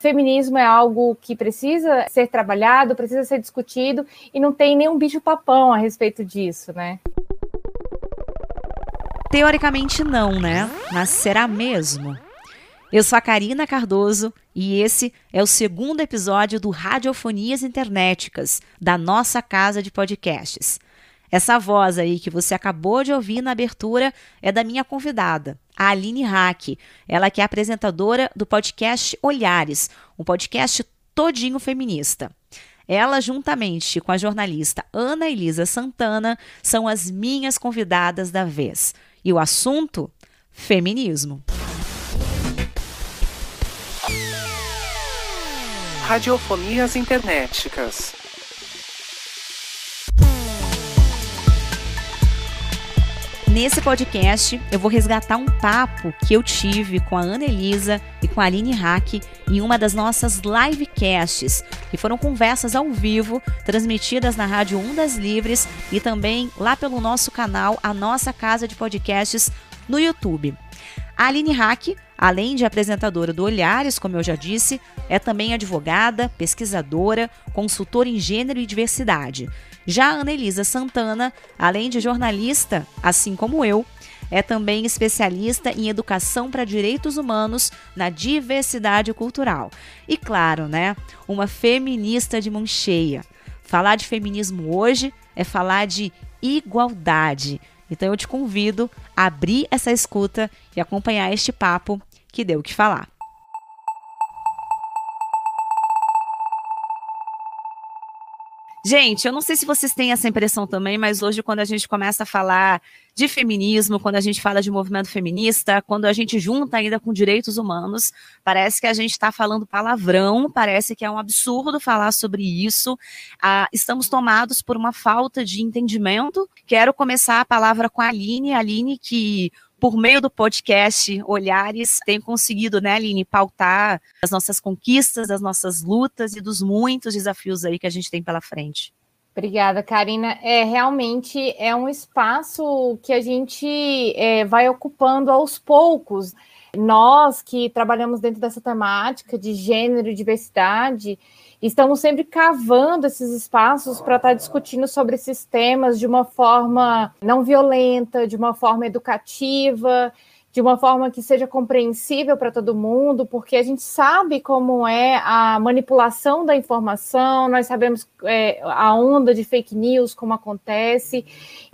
Feminismo é algo que precisa ser trabalhado, precisa ser discutido e não tem nenhum bicho-papão a respeito disso, né? Teoricamente não, né? Mas será mesmo? Eu sou a Karina Cardoso e esse é o segundo episódio do Radiofonias Internéticas, da nossa casa de podcasts. Essa voz aí que você acabou de ouvir na abertura é da minha convidada, a Aline Hack. Ela que é apresentadora do podcast Olhares, um podcast todinho feminista. Ela, juntamente com a jornalista Ana Elisa Santana, são as minhas convidadas da vez. E o assunto? Feminismo. Radiofonias Internéticas. Nesse podcast, eu vou resgatar um papo que eu tive com a Ana Elisa e com a Aline Hack em uma das nossas livecasts, que foram conversas ao vivo, transmitidas na Rádio Ondas Livres e também lá pelo nosso canal, a nossa casa de podcasts no YouTube. A Aline Hack, além de apresentadora do Olhares, como eu já disse, é também advogada, pesquisadora, consultora em gênero e diversidade. Já a Anelisa Santana, além de jornalista, assim como eu, é também especialista em educação para direitos humanos na diversidade cultural. E claro, né, uma feminista de mão cheia. Falar de feminismo hoje é falar de igualdade. Então eu te convido a abrir essa escuta e acompanhar este papo que deu o que falar. Gente, eu não sei se vocês têm essa impressão também, mas hoje, quando a gente começa a falar de feminismo, quando a gente fala de movimento feminista, quando a gente junta ainda com direitos humanos, parece que a gente está falando palavrão, parece que é um absurdo falar sobre isso. Ah, estamos tomados por uma falta de entendimento. Quero começar a palavra com a Aline, a Aline que por meio do podcast Olhares, tem conseguido, né, Aline, pautar as nossas conquistas, as nossas lutas e dos muitos desafios aí que a gente tem pela frente. Obrigada, Karina. É realmente é um espaço que a gente é, vai ocupando aos poucos. Nós que trabalhamos dentro dessa temática de gênero e diversidade, estamos sempre cavando esses espaços para estar tá discutindo sobre esses temas de uma forma não violenta, de uma forma educativa, de uma forma que seja compreensível para todo mundo, porque a gente sabe como é a manipulação da informação, nós sabemos é, a onda de fake news, como acontece.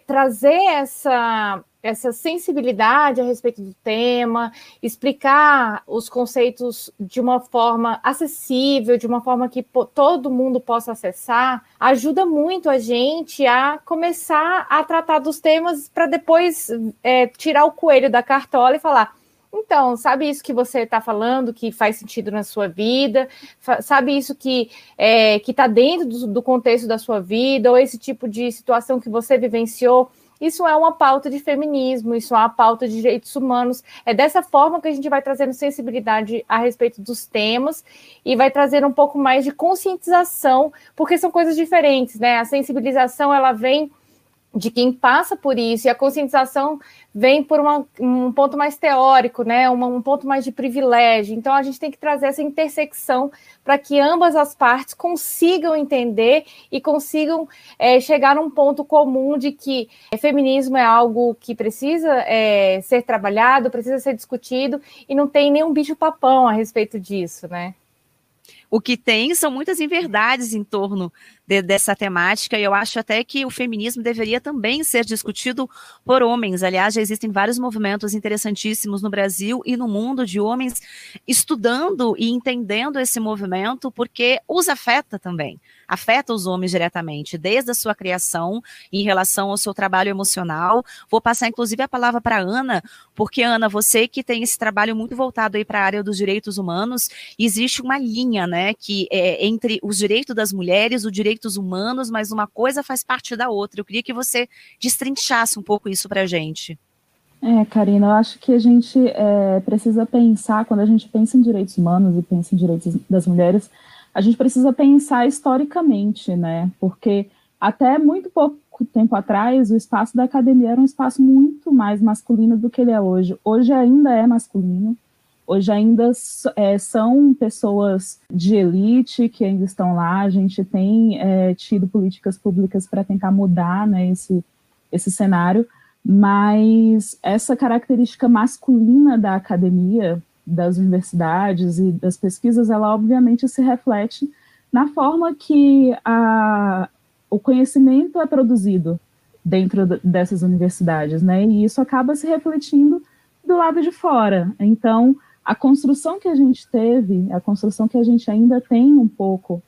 Trazer essa essa sensibilidade a respeito do tema, explicar os conceitos de uma forma acessível, de uma forma que todo mundo possa acessar, ajuda muito a gente a começar a tratar dos temas para depois é, tirar o coelho da cartola e falar. Então, sabe isso que você está falando que faz sentido na sua vida? Sabe isso que é, está dentro do, do contexto da sua vida? Ou esse tipo de situação que você vivenciou? Isso é uma pauta de feminismo, isso é uma pauta de direitos humanos. É dessa forma que a gente vai trazendo sensibilidade a respeito dos temas e vai trazer um pouco mais de conscientização, porque são coisas diferentes, né? A sensibilização ela vem de quem passa por isso, e a conscientização vem por uma, um ponto mais teórico, né? Uma, um ponto mais de privilégio. Então a gente tem que trazer essa intersecção para que ambas as partes consigam entender e consigam é, chegar num ponto comum de que feminismo é algo que precisa é, ser trabalhado, precisa ser discutido, e não tem nenhum bicho-papão a respeito disso, né? O que tem são muitas inverdades em torno de, dessa temática, e eu acho até que o feminismo deveria também ser discutido por homens. Aliás, já existem vários movimentos interessantíssimos no Brasil e no mundo de homens estudando e entendendo esse movimento, porque os afeta também afeta os homens diretamente, desde a sua criação, em relação ao seu trabalho emocional. Vou passar, inclusive, a palavra para Ana, porque, Ana, você que tem esse trabalho muito voltado aí para a área dos direitos humanos, existe uma linha, né, que é entre os direitos das mulheres, os direitos humanos, mas uma coisa faz parte da outra. Eu queria que você destrinchasse um pouco isso para a gente. É, Karina, eu acho que a gente é, precisa pensar, quando a gente pensa em direitos humanos e pensa em direitos das mulheres, a gente precisa pensar historicamente, né? Porque até muito pouco tempo atrás, o espaço da academia era um espaço muito mais masculino do que ele é hoje. Hoje ainda é masculino, Hoje ainda é, são pessoas de elite que ainda estão lá. A gente tem é, tido políticas públicas para tentar mudar né, esse, esse cenário, mas essa característica masculina da academia, das universidades e das pesquisas, ela obviamente se reflete na forma que a, o conhecimento é produzido dentro dessas universidades, né? E isso acaba se refletindo do lado de fora. Então, a construção que a gente teve, a construção que a gente ainda tem um pouco,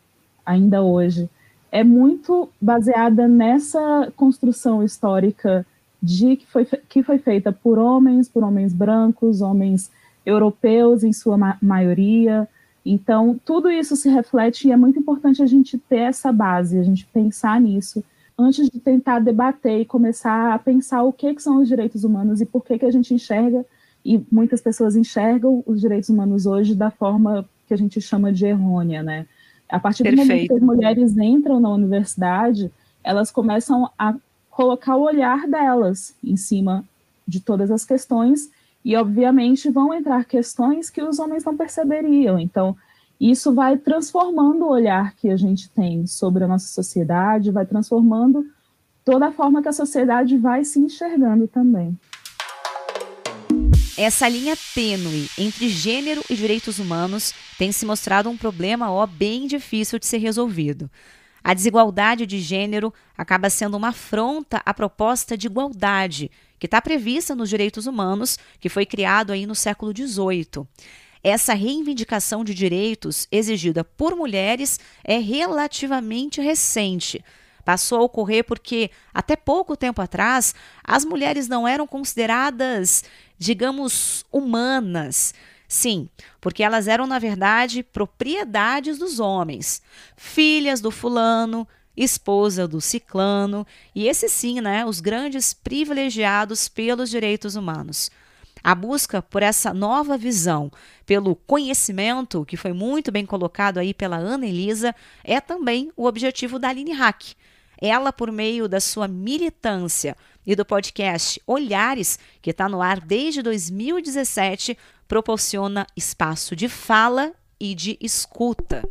ainda hoje, é muito baseada nessa construção histórica de que foi, que foi feita por homens, por homens brancos, homens europeus em sua ma maioria. Então, tudo isso se reflete e é muito importante a gente ter essa base, a gente pensar nisso antes de tentar debater e começar a pensar o que, que são os direitos humanos e por que, que a gente enxerga e muitas pessoas enxergam os direitos humanos hoje da forma que a gente chama de errônea, né? A partir do Perfeito. momento que as mulheres entram na universidade, elas começam a colocar o olhar delas em cima de todas as questões e, obviamente, vão entrar questões que os homens não perceberiam. Então, isso vai transformando o olhar que a gente tem sobre a nossa sociedade, vai transformando toda a forma que a sociedade vai se enxergando também. Essa linha tênue entre gênero e direitos humanos tem se mostrado um problema ó, bem difícil de ser resolvido. A desigualdade de gênero acaba sendo uma afronta à proposta de igualdade que está prevista nos direitos humanos, que foi criado aí no século XVIII. Essa reivindicação de direitos exigida por mulheres é relativamente recente, passou a ocorrer porque, até pouco tempo atrás, as mulheres não eram consideradas, digamos, humanas. Sim, porque elas eram, na verdade, propriedades dos homens, filhas do fulano, esposa do ciclano, e esses sim, né, os grandes privilegiados pelos direitos humanos. A busca por essa nova visão, pelo conhecimento, que foi muito bem colocado aí pela Ana Elisa, é também o objetivo da Aline Hack. Ela, por meio da sua militância e do podcast Olhares, que está no ar desde 2017, proporciona espaço de fala e de escuta.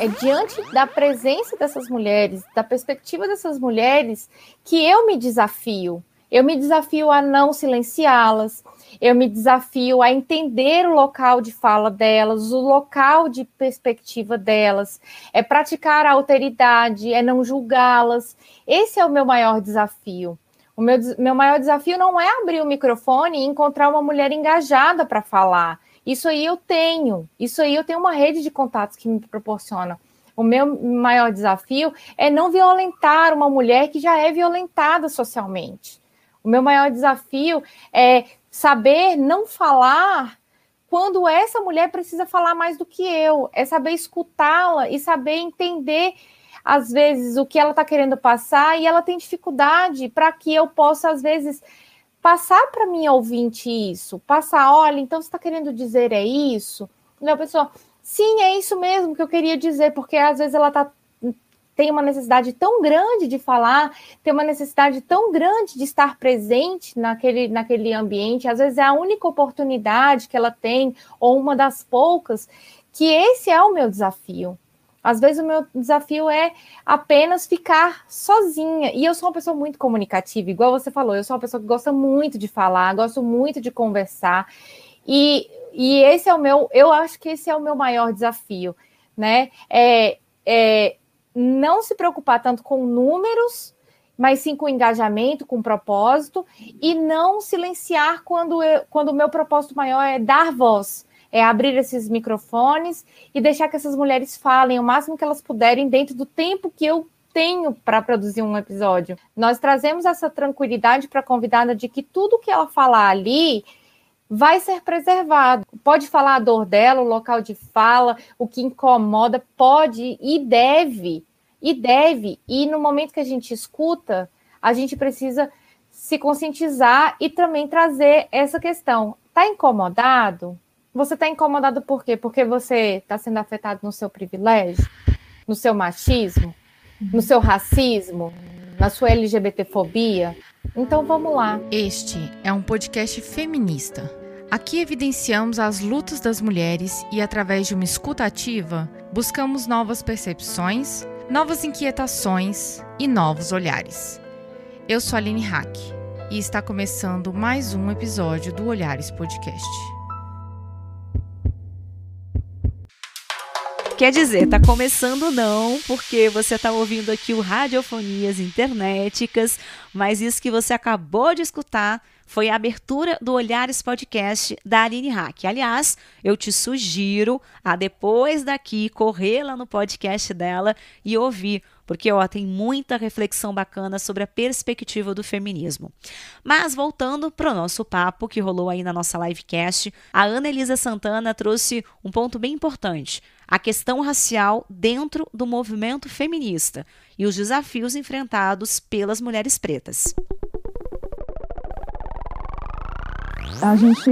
É diante da presença dessas mulheres, da perspectiva dessas mulheres, que eu me desafio. Eu me desafio a não silenciá-las, eu me desafio a entender o local de fala delas, o local de perspectiva delas, é praticar a alteridade, é não julgá-las. Esse é o meu maior desafio. O meu, meu maior desafio não é abrir o microfone e encontrar uma mulher engajada para falar. Isso aí eu tenho, isso aí eu tenho uma rede de contatos que me proporciona. O meu maior desafio é não violentar uma mulher que já é violentada socialmente. O meu maior desafio é saber não falar quando essa mulher precisa falar mais do que eu, é saber escutá-la e saber entender às vezes o que ela está querendo passar e ela tem dificuldade para que eu possa às vezes passar para minha ouvinte isso, passar, olha, então você está querendo dizer é isso? Não, pessoa, sim, é isso mesmo que eu queria dizer, porque às vezes ela está tem uma necessidade tão grande de falar, tem uma necessidade tão grande de estar presente naquele, naquele ambiente, às vezes é a única oportunidade que ela tem, ou uma das poucas, que esse é o meu desafio. Às vezes o meu desafio é apenas ficar sozinha. E eu sou uma pessoa muito comunicativa, igual você falou, eu sou uma pessoa que gosta muito de falar, gosto muito de conversar. E, e esse é o meu, eu acho que esse é o meu maior desafio, né? É, é não se preocupar tanto com números, mas sim com engajamento, com propósito, e não silenciar quando, eu, quando o meu propósito maior é dar voz, é abrir esses microfones e deixar que essas mulheres falem o máximo que elas puderem dentro do tempo que eu tenho para produzir um episódio. Nós trazemos essa tranquilidade para a convidada de que tudo que ela falar ali vai ser preservado. Pode falar a dor dela, o local de fala, o que incomoda, pode e deve, e deve. E no momento que a gente escuta, a gente precisa se conscientizar e também trazer essa questão. Está incomodado? Você está incomodado por quê? Porque você está sendo afetado no seu privilégio, no seu machismo, no seu racismo, na sua LGBTfobia? Então vamos lá. Este é um podcast feminista. Aqui evidenciamos as lutas das mulheres e, através de uma escuta ativa, buscamos novas percepções, novas inquietações e novos olhares. Eu sou Aline Hack e está começando mais um episódio do Olhares Podcast. Quer dizer, tá começando não, porque você tá ouvindo aqui o Radiofonias Internéticas, mas isso que você acabou de escutar foi a abertura do Olhares Podcast da Aline Hack. Aliás, eu te sugiro a depois daqui correr lá no podcast dela e ouvir, porque ó, tem muita reflexão bacana sobre a perspectiva do feminismo. Mas voltando para o nosso papo que rolou aí na nossa livecast, a Ana Elisa Santana trouxe um ponto bem importante a questão racial dentro do movimento feminista e os desafios enfrentados pelas mulheres pretas. A gente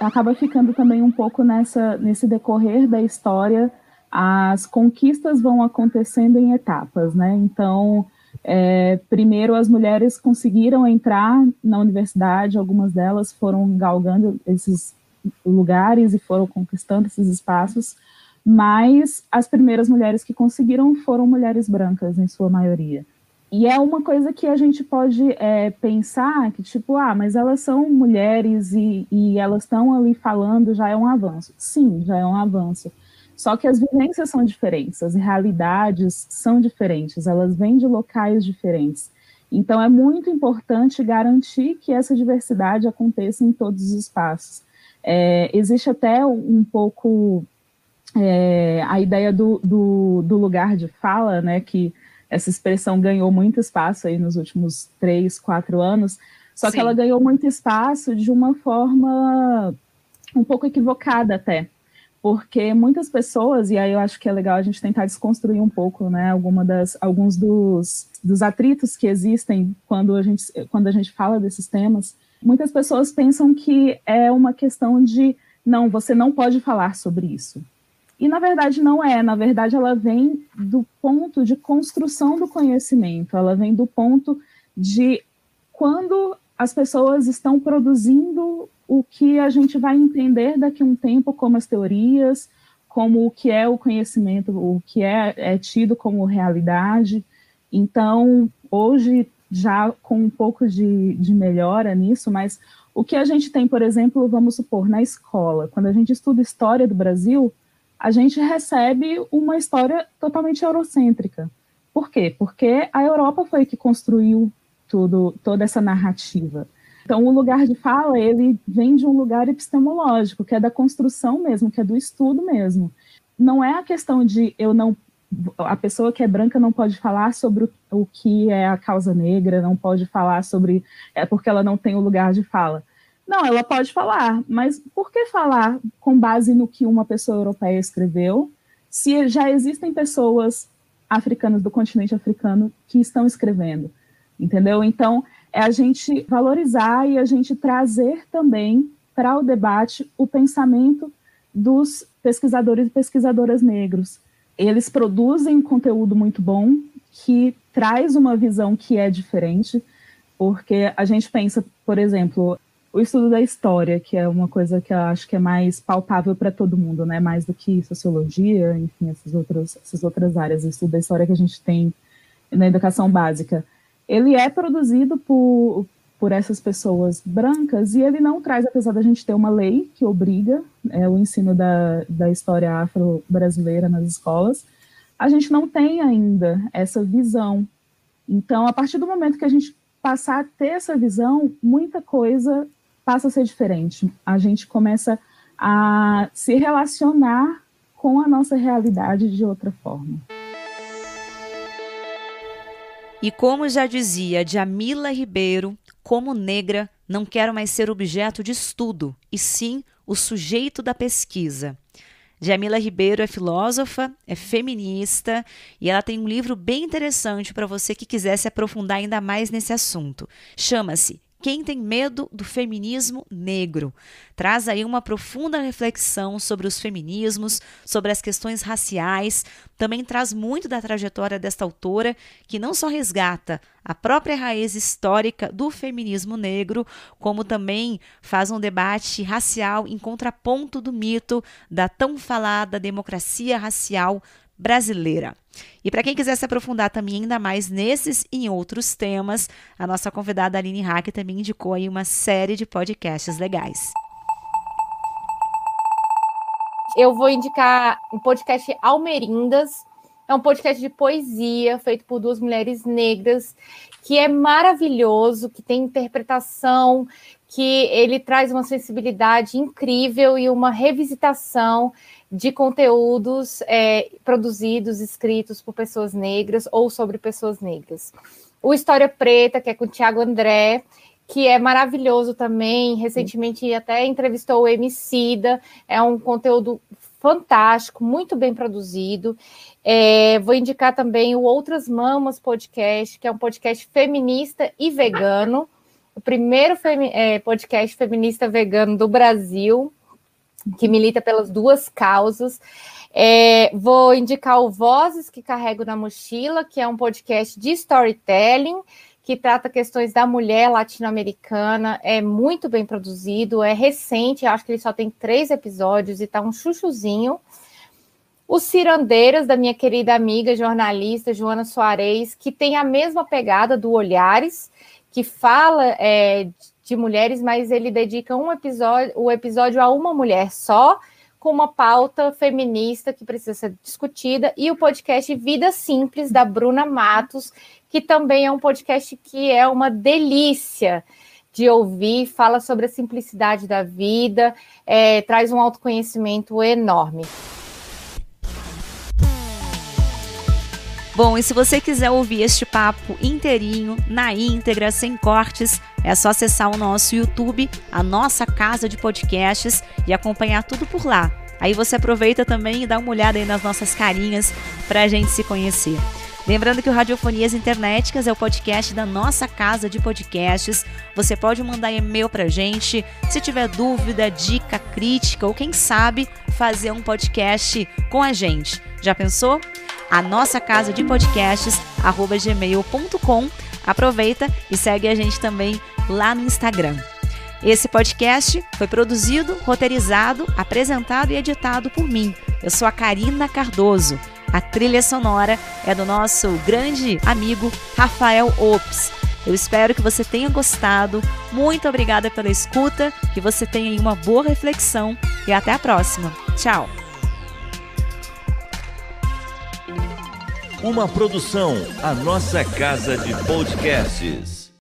acaba ficando também um pouco nessa, nesse decorrer da história, as conquistas vão acontecendo em etapas, né? Então, é, primeiro as mulheres conseguiram entrar na universidade, algumas delas foram galgando esses lugares e foram conquistando esses espaços mas as primeiras mulheres que conseguiram foram mulheres brancas, em sua maioria. E é uma coisa que a gente pode é, pensar que, tipo, ah, mas elas são mulheres e, e elas estão ali falando, já é um avanço. Sim, já é um avanço. Só que as vivências são diferentes, as realidades são diferentes, elas vêm de locais diferentes. Então, é muito importante garantir que essa diversidade aconteça em todos os espaços. É, existe até um pouco é, a ideia do, do, do, lugar de fala, né, que essa expressão ganhou muito espaço aí nos últimos três, quatro anos, só Sim. que ela ganhou muito espaço de uma forma um pouco equivocada até, porque muitas pessoas, e aí eu acho que é legal a gente tentar desconstruir um pouco, né, alguma das, alguns dos, dos atritos que existem quando a, gente, quando a gente fala desses temas, muitas pessoas pensam que é uma questão de, não, você não pode falar sobre isso, e na verdade não é, na verdade ela vem do ponto de construção do conhecimento, ela vem do ponto de quando as pessoas estão produzindo o que a gente vai entender daqui a um tempo como as teorias, como o que é o conhecimento, o que é, é tido como realidade. Então, hoje, já com um pouco de, de melhora nisso, mas o que a gente tem, por exemplo, vamos supor, na escola, quando a gente estuda história do Brasil, a gente recebe uma história totalmente eurocêntrica. Por quê? Porque a Europa foi que construiu tudo, toda essa narrativa. Então, o lugar de fala, ele vem de um lugar epistemológico, que é da construção mesmo, que é do estudo mesmo. Não é a questão de eu não a pessoa que é branca não pode falar sobre o, que é a causa negra, não pode falar sobre é porque ela não tem o lugar de fala. Não, ela pode falar, mas por que falar com base no que uma pessoa europeia escreveu, se já existem pessoas africanas do continente africano que estão escrevendo? Entendeu? Então, é a gente valorizar e a gente trazer também para o debate o pensamento dos pesquisadores e pesquisadoras negros. Eles produzem conteúdo muito bom que traz uma visão que é diferente, porque a gente pensa, por exemplo, o estudo da história, que é uma coisa que eu acho que é mais palpável para todo mundo, né? Mais do que sociologia, enfim, essas outras, essas outras áreas. O estudo da história que a gente tem na educação básica. Ele é produzido por, por essas pessoas brancas e ele não traz, apesar da gente ter uma lei que obriga é, o ensino da, da história afro-brasileira nas escolas, a gente não tem ainda essa visão. Então, a partir do momento que a gente passar a ter essa visão, muita coisa passa a ser diferente. A gente começa a se relacionar com a nossa realidade de outra forma. E como já dizia Jamila Ribeiro, como negra, não quero mais ser objeto de estudo, e sim o sujeito da pesquisa. Jamila Ribeiro é filósofa, é feminista e ela tem um livro bem interessante para você que quiser se aprofundar ainda mais nesse assunto. Chama-se Quem tem medo do feminismo negro? Traz aí uma profunda reflexão sobre os feminismos, sobre as questões raciais. Também traz muito da trajetória desta autora, que não só resgata a própria raiz histórica do feminismo negro, como também faz um debate racial em contraponto do mito da tão falada democracia racial brasileira. E para quem quiser se aprofundar também ainda mais nesses e em outros temas, a nossa convidada Aline Hack também indicou aí uma série de podcasts legais. Eu vou indicar um podcast Almerindas. É um podcast de poesia feito por duas mulheres negras, que é maravilhoso, que tem interpretação, que ele traz uma sensibilidade incrível e uma revisitação de conteúdos é, produzidos, escritos por pessoas negras ou sobre pessoas negras. O História Preta, que é com o Tiago André, que é maravilhoso também. Recentemente até entrevistou o Emicida, é um conteúdo fantástico, muito bem produzido. É, vou indicar também o Outras Mamas Podcast, que é um podcast feminista e vegano, o primeiro femi é, podcast feminista vegano do Brasil que milita pelas duas causas. É, vou indicar o Vozes que Carrego na Mochila, que é um podcast de storytelling que trata questões da mulher latino-americana. É muito bem produzido, é recente, acho que ele só tem três episódios e está um chuchuzinho. Os Cirandeiras, da minha querida amiga jornalista Joana Soares, que tem a mesma pegada do Olhares, que fala é, de mulheres, mas ele dedica um episódio, o episódio a uma mulher só, com uma pauta feminista que precisa ser discutida, e o podcast Vida Simples, da Bruna Matos, que também é um podcast que é uma delícia de ouvir, fala sobre a simplicidade da vida, é, traz um autoconhecimento enorme. Bom, e se você quiser ouvir este papo inteirinho, na íntegra, sem cortes, é só acessar o nosso YouTube, a nossa casa de podcasts e acompanhar tudo por lá. Aí você aproveita também e dá uma olhada aí nas nossas carinhas para a gente se conhecer. Lembrando que o Radiofonias Internéticas é o podcast da nossa casa de podcasts. Você pode mandar e-mail pra gente se tiver dúvida, dica, crítica ou quem sabe fazer um podcast com a gente. Já pensou? A nossa casa de podcasts, arroba gmail.com. Aproveita e segue a gente também lá no Instagram. Esse podcast foi produzido, roteirizado, apresentado e editado por mim. Eu sou a Karina Cardoso. A trilha sonora é do nosso grande amigo Rafael Ops. Eu espero que você tenha gostado. Muito obrigada pela escuta, que você tenha uma boa reflexão e até a próxima. Tchau! Uma produção, a nossa casa de podcasts.